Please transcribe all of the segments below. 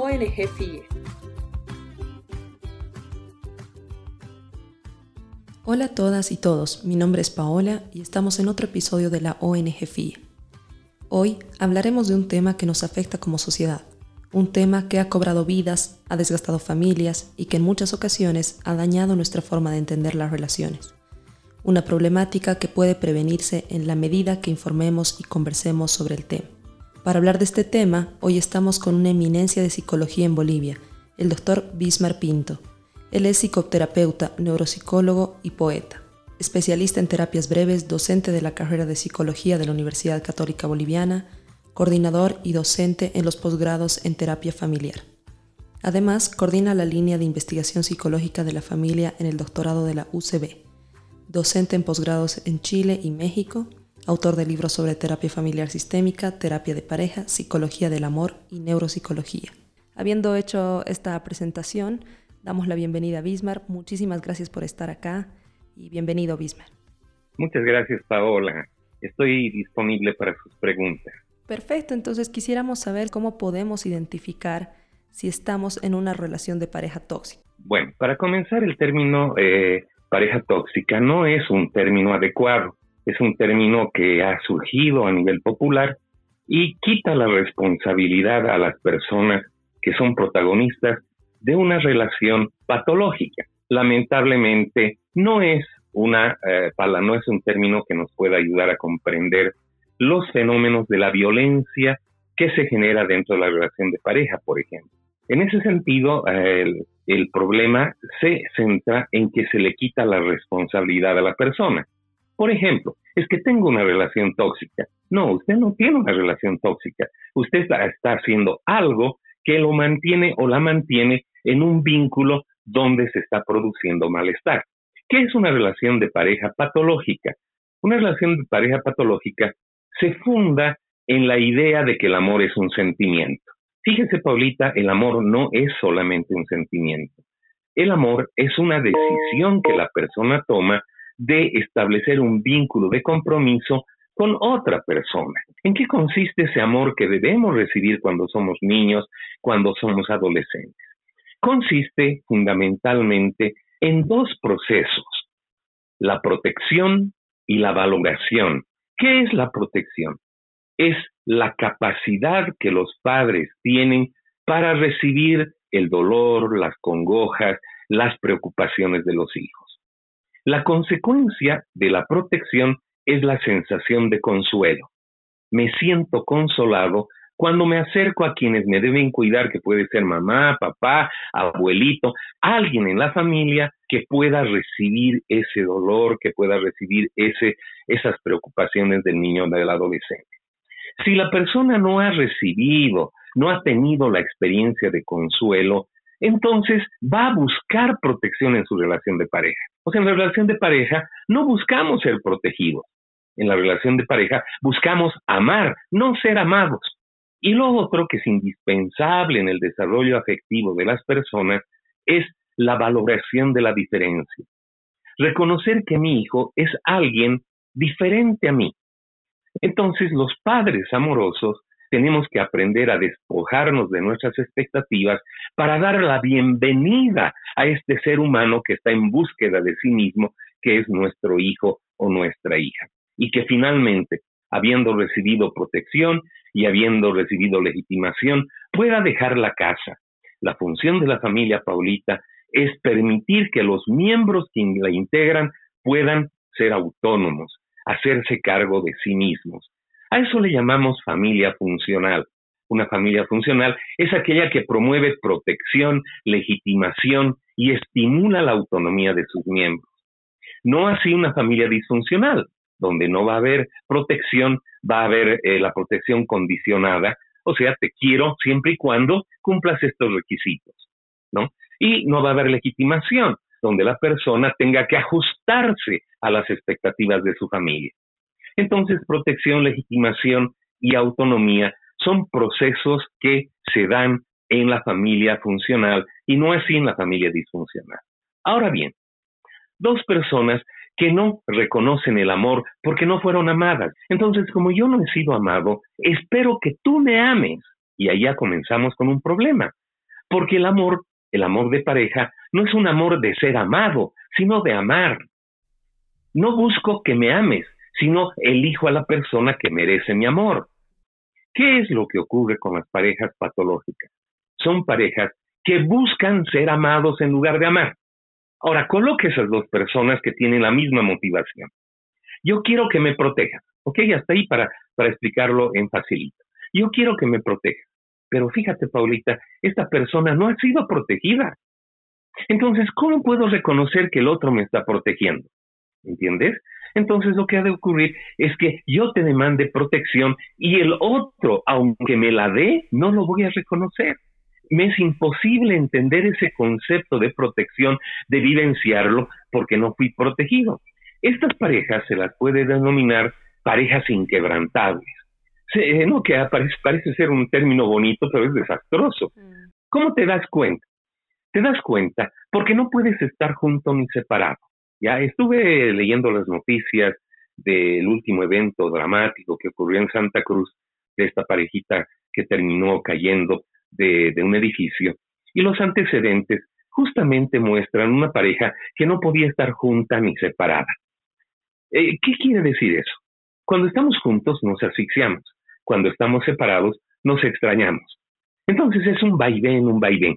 ONG FIE. Hola a todas y todos, mi nombre es Paola y estamos en otro episodio de la ONG FIE. Hoy hablaremos de un tema que nos afecta como sociedad, un tema que ha cobrado vidas, ha desgastado familias y que en muchas ocasiones ha dañado nuestra forma de entender las relaciones. Una problemática que puede prevenirse en la medida que informemos y conversemos sobre el tema. Para hablar de este tema, hoy estamos con una eminencia de psicología en Bolivia, el doctor Bismar Pinto. Él es psicoterapeuta, neuropsicólogo y poeta, especialista en terapias breves, docente de la carrera de psicología de la Universidad Católica Boliviana, coordinador y docente en los posgrados en terapia familiar. Además, coordina la línea de investigación psicológica de la familia en el doctorado de la UCB, docente en posgrados en Chile y México autor de libros sobre terapia familiar sistémica, terapia de pareja, psicología del amor y neuropsicología. Habiendo hecho esta presentación, damos la bienvenida a Bismar. Muchísimas gracias por estar acá y bienvenido, Bismar. Muchas gracias, Paola. Estoy disponible para sus preguntas. Perfecto, entonces quisiéramos saber cómo podemos identificar si estamos en una relación de pareja tóxica. Bueno, para comenzar, el término eh, pareja tóxica no es un término adecuado es un término que ha surgido a nivel popular y quita la responsabilidad a las personas que son protagonistas de una relación patológica. Lamentablemente no es una eh, no es un término que nos pueda ayudar a comprender los fenómenos de la violencia que se genera dentro de la relación de pareja, por ejemplo. En ese sentido, el, el problema se centra en que se le quita la responsabilidad a la persona. Por ejemplo, es que tengo una relación tóxica. No, usted no tiene una relación tóxica. Usted está, haciendo algo que lo mantiene o la mantiene en un vínculo donde se está produciendo malestar. ¿Qué es una relación de pareja patológica? Una relación de pareja patológica se funda en la idea de que el amor es un sentimiento. Fíjese, Paulita, el amor no es solamente un sentimiento. El amor es una decisión que la persona toma de establecer un vínculo de compromiso con otra persona. ¿En qué consiste ese amor que debemos recibir cuando somos niños, cuando somos adolescentes? Consiste fundamentalmente en dos procesos, la protección y la valoración. ¿Qué es la protección? Es la capacidad que los padres tienen para recibir el dolor, las congojas, las preocupaciones de los hijos. La consecuencia de la protección es la sensación de consuelo. Me siento consolado cuando me acerco a quienes me deben cuidar, que puede ser mamá, papá, abuelito, alguien en la familia que pueda recibir ese dolor, que pueda recibir esas preocupaciones del niño o del adolescente. Si la persona no ha recibido, no ha tenido la experiencia de consuelo, entonces va a buscar protección en su relación de pareja. O sea, en la relación de pareja no buscamos ser protegidos. En la relación de pareja buscamos amar, no ser amados. Y lo otro que es indispensable en el desarrollo afectivo de las personas es la valoración de la diferencia. Reconocer que mi hijo es alguien diferente a mí. Entonces los padres amorosos tenemos que aprender a despojarnos de nuestras expectativas para dar la bienvenida a este ser humano que está en búsqueda de sí mismo, que es nuestro hijo o nuestra hija. Y que finalmente, habiendo recibido protección y habiendo recibido legitimación, pueda dejar la casa. La función de la familia Paulita es permitir que los miembros que la integran puedan ser autónomos, hacerse cargo de sí mismos. A eso le llamamos familia funcional. Una familia funcional es aquella que promueve protección, legitimación y estimula la autonomía de sus miembros. No así una familia disfuncional, donde no va a haber protección, va a haber eh, la protección condicionada, o sea, te quiero siempre y cuando cumplas estos requisitos, ¿no? Y no va a haber legitimación, donde la persona tenga que ajustarse a las expectativas de su familia. Entonces, protección, legitimación y autonomía son procesos que se dan en la familia funcional y no así en la familia disfuncional. Ahora bien, dos personas que no reconocen el amor porque no fueron amadas. Entonces, como yo no he sido amado, espero que tú me ames. Y allá comenzamos con un problema, Porque el amor, el amor de pareja, no es un amor de ser amado, sino de amar. No busco que me ames, sino elijo a la persona que merece mi amor. ¿Qué es lo que ocurre con las parejas patológicas? Son parejas que buscan ser amados en lugar de amar. Ahora, coloque esas dos personas que tienen la misma motivación. Yo quiero que me protejan, ¿ok? Hasta ahí para, para explicarlo en facilito. Yo quiero que me protejan. Pero fíjate, Paulita, esta persona no ha sido protegida. Entonces, ¿cómo puedo reconocer que el otro me está protegiendo? ¿Entiendes? Entonces lo que ha de ocurrir es que yo te demande protección y el otro, aunque me la dé, no lo voy a reconocer. Me es imposible entender ese concepto de protección, de vivenciarlo, porque no fui protegido. Estas parejas se las puede denominar parejas inquebrantables. Se, no, que parece, parece ser un término bonito, pero es desastroso. Mm. ¿Cómo te das cuenta? Te das cuenta porque no puedes estar junto ni separado. Ya estuve leyendo las noticias del último evento dramático que ocurrió en Santa Cruz, de esta parejita que terminó cayendo de, un edificio, y los antecedentes justamente muestran una pareja que no podía estar junta ni separada. Eh, ¿Qué quiere decir eso? Cuando estamos juntos nos asfixiamos, cuando estamos separados nos extrañamos. Entonces es un vaivén, un vaivén.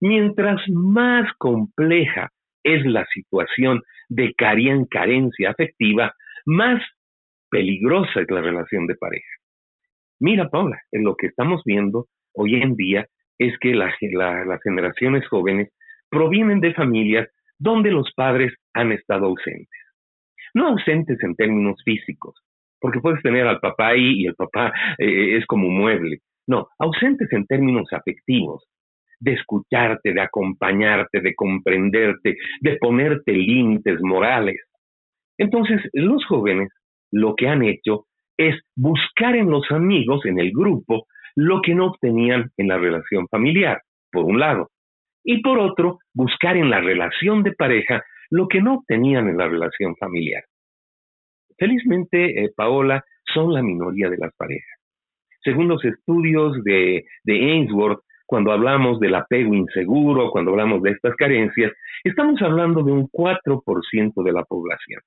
Mientras más compleja es la situación de carencia afectiva, más peligrosa es la relación de pareja. Mira, Paula, lo que estamos viendo hoy en día es que las generaciones jóvenes provienen de familias donde los padres han estado ausentes. No ausentes en términos físicos, porque puedes tener al papá ahí y el papá eh, es como un mueble. No, ausentes en términos afectivos, de escucharte, de acompañarte, de comprenderte, de ponerte límites morales. Entonces, los jóvenes lo que han hecho es buscar en los amigos, en el grupo, lo que no obtenían en la relación familiar, por un lado, y por otro, buscar en la relación de pareja lo que no obtenían en la relación familiar. Felizmente, eh, Paola, son la minoría de las parejas. Según los estudios de, de Ainsworth, cuando hablamos del apego inseguro, cuando hablamos de estas carencias, estamos hablando de un 4% de la población.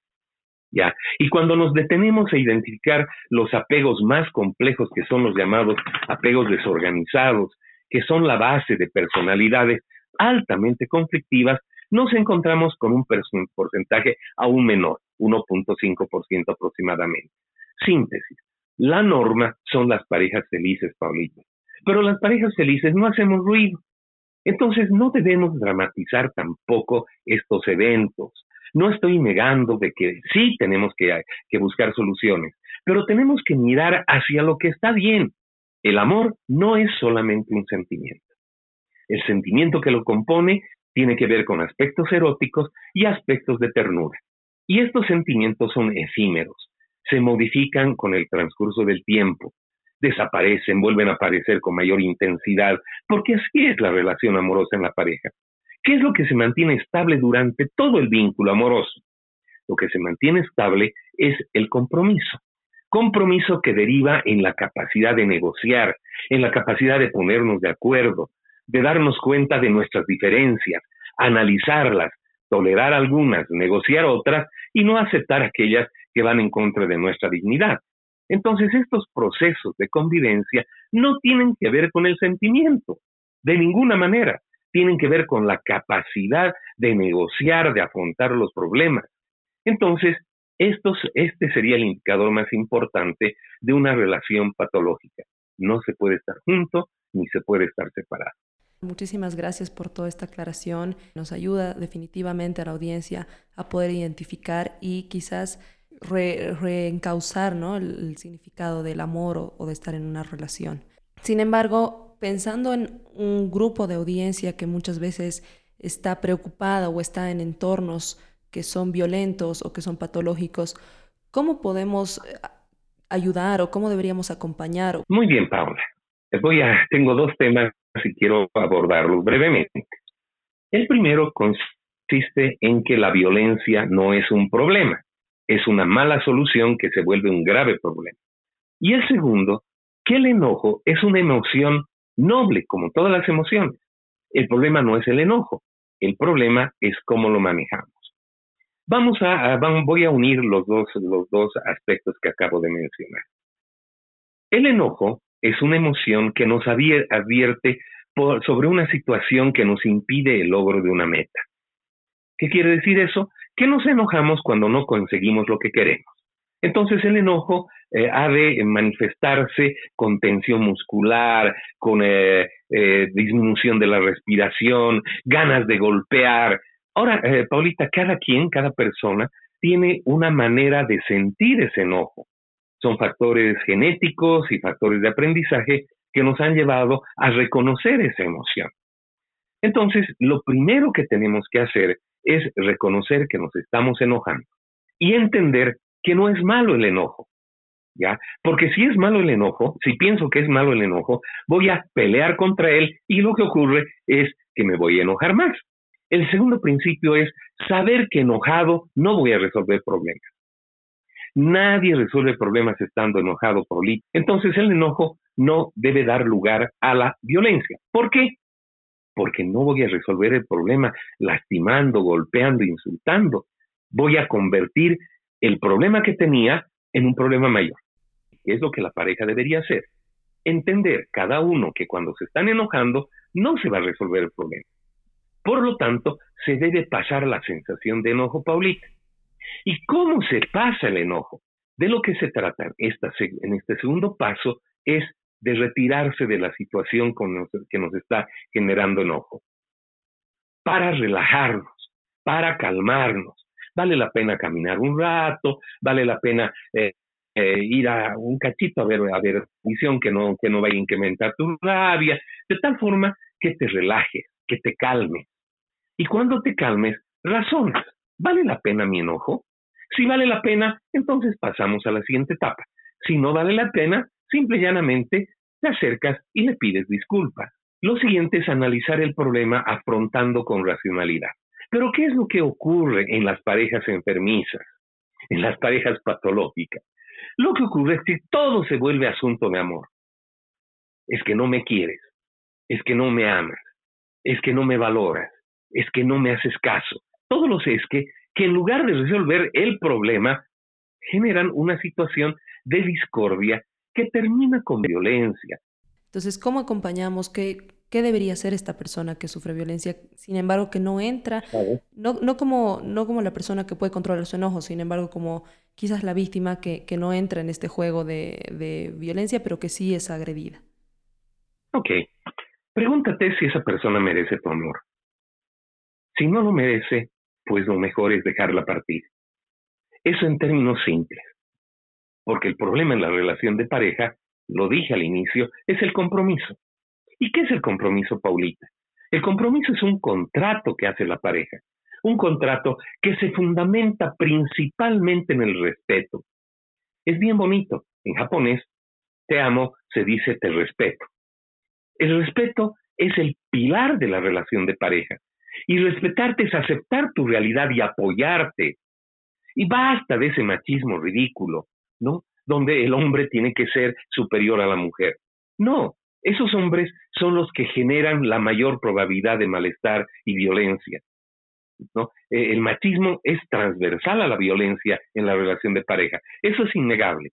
¿Ya? Y cuando nos detenemos a identificar los apegos más complejos, que son los llamados apegos desorganizados, que son la base de personalidades altamente conflictivas, nos encontramos con un porcentaje aún menor, 1.5% aproximadamente. Síntesis. La norma son las parejas felices, Paulito. Pero las parejas felices no hacemos ruido. Entonces no debemos dramatizar tampoco estos eventos. No estoy negando de que sí tenemos que, que buscar soluciones, pero tenemos que mirar hacia lo que está bien. El amor no es solamente un sentimiento. El sentimiento que lo compone tiene que ver con aspectos eróticos y aspectos de ternura. Y estos sentimientos son efímeros, se modifican con el transcurso del tiempo, desaparecen, vuelven a aparecer con mayor intensidad, porque así es la relación amorosa en la pareja. ¿Qué es lo que se mantiene estable durante todo el vínculo amoroso? Lo que se mantiene estable es el compromiso. Compromiso que deriva en la capacidad de negociar, en la capacidad de ponernos de acuerdo, de darnos cuenta de nuestras diferencias, analizarlas, tolerar algunas, negociar otras y no aceptar aquellas que van en contra de nuestra dignidad. Entonces estos procesos de convivencia no tienen que ver con el sentimiento, de ninguna manera, tienen que ver con la capacidad de negociar, de afrontar los problemas. Entonces, este sería el indicador más importante de una relación patológica. No se puede estar junto ni se puede estar separado. Muchísimas gracias por toda esta aclaración. Nos ayuda definitivamente a la audiencia a poder identificar y quizás reencauzar ¿no? el, significado del amor o, de estar en una relación. Sin embargo, pensando en un grupo de audiencia que muchas veces está preocupada o está en entornos que son violentos o que son patológicos, ¿cómo podemos eh, ayudar o cómo deberíamos acompañar? Muy bien, Paula. Voy a, tengo dos temas y quiero abordarlos brevemente. El primero consiste en que la violencia no es un problema es una mala solución que se vuelve un grave problema. Y el segundo, que el enojo es una emoción noble, como todas las emociones. el problema no es el enojo, el problema es cómo lo manejamos. Vamos a, voy a unir los dos, los dos aspectos que acabo de mencionar. El enojo es una emoción que nos advierte sobre una situación que nos impide el logro de una meta. ¿Qué quiere decir eso? Que nos enojamos cuando no conseguimos lo que queremos. Entonces el enojo eh, ha de manifestarse con tensión muscular, con eh, eh, disminución de la respiración, ganas de golpear. Ahora, Paulita, cada quien, cada persona tiene una manera de sentir ese enojo. Son factores genéticos y factores de aprendizaje que nos han llevado a reconocer esa emoción. Entonces, lo primero que tenemos que hacer es reconocer que nos estamos enojando y entender que no es malo el enojo. ¿Ya? Porque si es malo el enojo, si pienso que es malo el enojo, voy a pelear contra él y lo que ocurre es que me voy a enojar más. El segundo principio es saber que enojado no voy a resolver problemas. Nadie resuelve problemas estando enojado, por Entonces el enojo no debe dar lugar a la violencia. ¿Por qué? Porque no voy a resolver el problema lastimando, golpeando, insultando. Voy a convertir el problema que tenía en un problema mayor. Que es lo que la pareja debería hacer. Entender cada uno que cuando se están enojando no se va a resolver el problema. Por lo tanto, se debe pasar la sensación de enojo, Paulita. ¿Y cómo se pasa el enojo? De lo que se trata en este segundo paso es de retirarse de la situación que nos está generando enojo. Para relajarnos, para calmarnos. Vale la pena caminar un rato, vale la pena eh, eh, ir a un cachito a ver, a ver visión que no, que no vaya a incrementar tu rabia, de tal forma que te relajes, que te calmes. Y cuando te calmes, razonas. ¿Vale la pena mi enojo? Si vale la pena, entonces pasamos a la siguiente etapa. Si no vale la pena, simple y llanamente te acercas y le pides disculpas. Lo siguiente es analizar el problema afrontando con racionalidad. Pero ¿qué es lo que ocurre en las parejas enfermizas, en las parejas patológicas? Lo que ocurre es que todo se vuelve asunto de amor. Es que no me quieres, es que no me amas, es que no me valoras, es que no me haces caso. Todo lo sé es que que en lugar de resolver el problema, generan una situación de discordia que termina con violencia. Entonces, ¿cómo acompañamos? ¿Qué, qué debería hacer esta persona que sufre violencia? Sin embargo, que no entra, no, no, como, no como la persona que puede controlar su enojo, sin embargo, como quizás la víctima que, que no entra en este juego de, de violencia, pero que sí es agredida. Ok. Pregúntate si esa persona merece tu amor. Si no lo merece, pues lo mejor es dejarla partir. Eso en términos simples. Porque el problema en la relación de pareja, lo dije al inicio, es el compromiso. ¿Y qué es el compromiso, Paulita? El compromiso es un contrato que hace la pareja, un contrato que se fundamenta principalmente en el respeto. Es bien bonito. En japonés, te amo se dice te respeto. El respeto es el pilar de la relación de pareja. Y respetarte es aceptar tu realidad y apoyarte. Y basta de ese machismo ridículo, ¿no? Donde el hombre tiene que ser superior a la mujer. No, esos hombres son los que generan la mayor probabilidad de malestar y violencia. ¿no? Eh, el machismo es transversal a la violencia en la relación de pareja. Eso es innegable.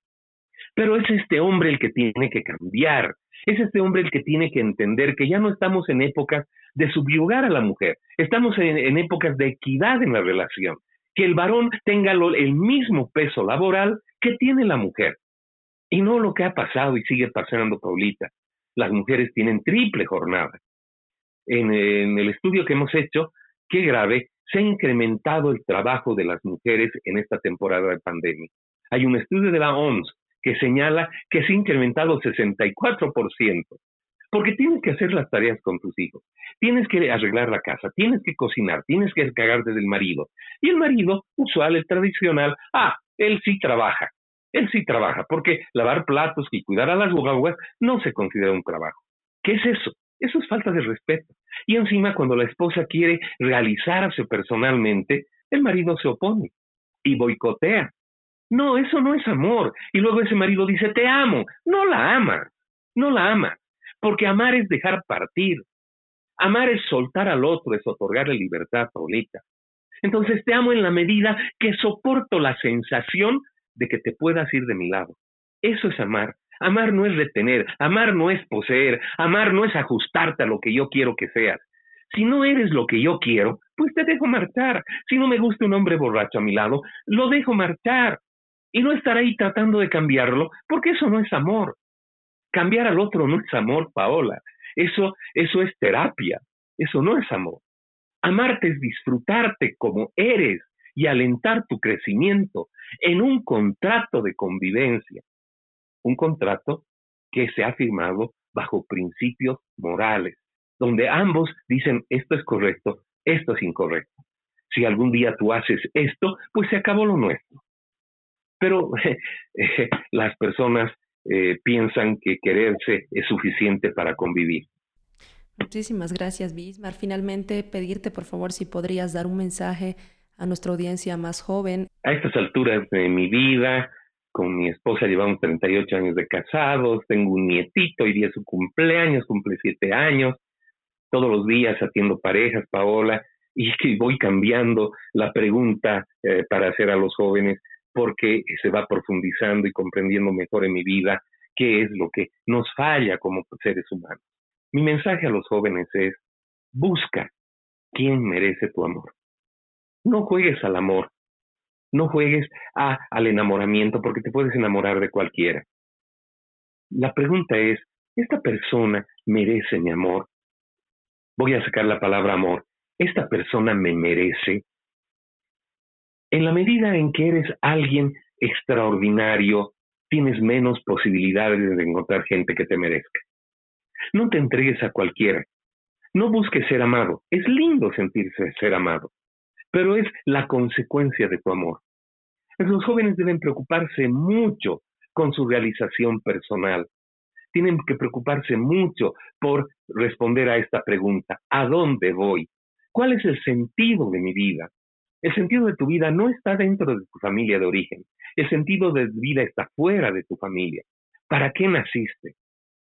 Pero es este hombre el que tiene que cambiar, es este hombre el que tiene que entender que ya no estamos en épocas de subyugar a la mujer, estamos en, épocas de equidad en la relación, que el varón tenga el mismo peso laboral que tiene la mujer. Y no lo que ha pasado y sigue pasando, Paulita. Las mujeres tienen triple jornada. En, en el estudio que hemos hecho, qué grave, se ha incrementado el trabajo de las mujeres en esta temporada de pandemia. Hay un estudio de la OMS que señala que se ha incrementado 64%, porque tienes que hacer las tareas con tus hijos, tienes que arreglar la casa, tienes que cocinar, tienes que desde del marido. Y el marido, usual, el tradicional, ah, él sí trabaja, él sí trabaja, porque lavar platos y cuidar a las guaguas no se considera un trabajo. ¿Qué es eso? Eso es falta de respeto. Y encima, cuando la esposa quiere realizarse personalmente, el marido se opone y boicotea. No, eso no es amor. Y luego ese marido dice, te amo. No la ama, no la ama. Porque amar es dejar partir. Amar es soltar al otro, es otorgarle libertad, Paulita. Entonces te amo en la medida que soporto la sensación de que te puedas ir de mi lado. Eso es amar. Amar no es retener, amar no es poseer, amar no es ajustarte a lo que yo quiero que seas. Si no eres lo que yo quiero, pues te dejo marchar. Si no me gusta un hombre borracho a mi lado, lo dejo marchar. Y no estar ahí tratando de cambiarlo, porque eso no es amor. Cambiar al otro no es amor, Paola. Eso, eso es terapia. Eso no es amor. Amarte es disfrutarte como eres y alentar tu crecimiento en un contrato de convivencia. Un contrato que se ha firmado bajo principios morales donde ambos dicen esto es correcto, esto es incorrecto. Si algún día tú haces esto, pues se acabó lo nuestro. Pero eh, las personas eh, piensan que quererse es suficiente para convivir. Muchísimas gracias, Bismar. Finalmente, pedirte, por favor, si podrías dar un mensaje a nuestra audiencia más joven. A estas alturas de mi vida, con mi esposa llevamos 38 años de casados, tengo un nietito, y día su cumpleaños, cumple 7 años todos los días atiendo parejas, Paola, y que voy cambiando la pregunta eh, para hacer a los jóvenes porque se va profundizando y comprendiendo mejor en mi vida qué es lo que nos falla como seres humanos. Mi mensaje a los jóvenes es, busca quién merece tu amor. No juegues al amor, no juegues a, al enamoramiento porque te puedes enamorar de cualquiera. La pregunta es, ¿esta persona merece mi amor? voy a sacar la palabra amor, esta persona me merece. En la medida en que eres alguien extraordinario, tienes menos posibilidades de encontrar gente que te merezca. No te entregues a cualquiera. No busques ser amado. Es lindo sentirse ser amado, pero es la consecuencia de tu amor. Los jóvenes deben preocuparse mucho con su realización personal, tienen que preocuparse mucho por responder a esta pregunta. ¿A dónde voy? ¿Cuál es el sentido de mi vida? El sentido de tu vida no está dentro de tu familia de origen. El sentido de vida está fuera de tu familia. ¿Para qué naciste?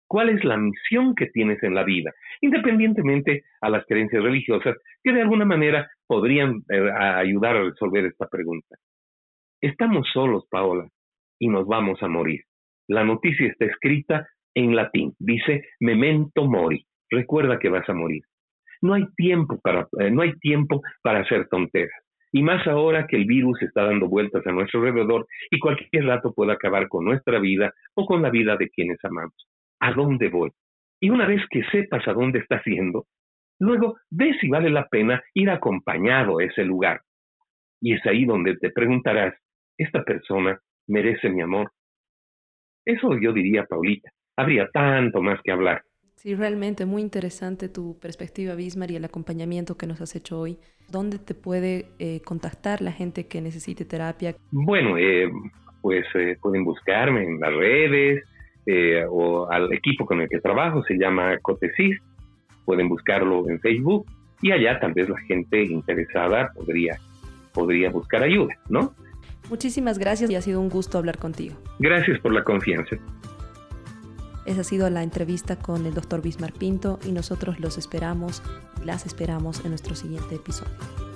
¿Cuál es la misión que tienes en la vida? Independientemente a las creencias religiosas que de alguna manera podrían eh, ayudar a resolver esta pregunta. Estamos solos, Paola, y nos vamos a morir. La noticia está escrita en latín. Dice memento mori. Recuerda que vas a morir. No hay tiempo para, eh, no hay tiempo para hacer tonteras. Y más ahora que el virus está dando vueltas a nuestro alrededor y cualquier rato puede acabar con nuestra vida o con la vida de quienes amamos. ¿A dónde voy? Y una vez que sepas a dónde estás yendo, luego ve si vale la pena ir acompañado a ese lugar. Y es ahí donde te preguntarás, ¿esta persona merece mi amor? Eso yo diría, Paulita habría tanto más que hablar. Sí, realmente muy interesante tu perspectiva, Bismar, y el acompañamiento que nos has hecho hoy. ¿Dónde te puede eh, contactar la gente que necesite terapia? Bueno, eh, pues eh, pueden buscarme en las redes o al equipo con el que trabajo, se llama Cotesis. Pueden buscarlo en Facebook y allá tal vez la gente interesada podría, podría buscar ayuda, ¿no? Muchísimas gracias y ha sido un gusto hablar contigo. Gracias por la confianza. Esa ha sido la entrevista con el doctor Bismar Pinto y nosotros los esperamos, las esperamos en nuestro siguiente episodio.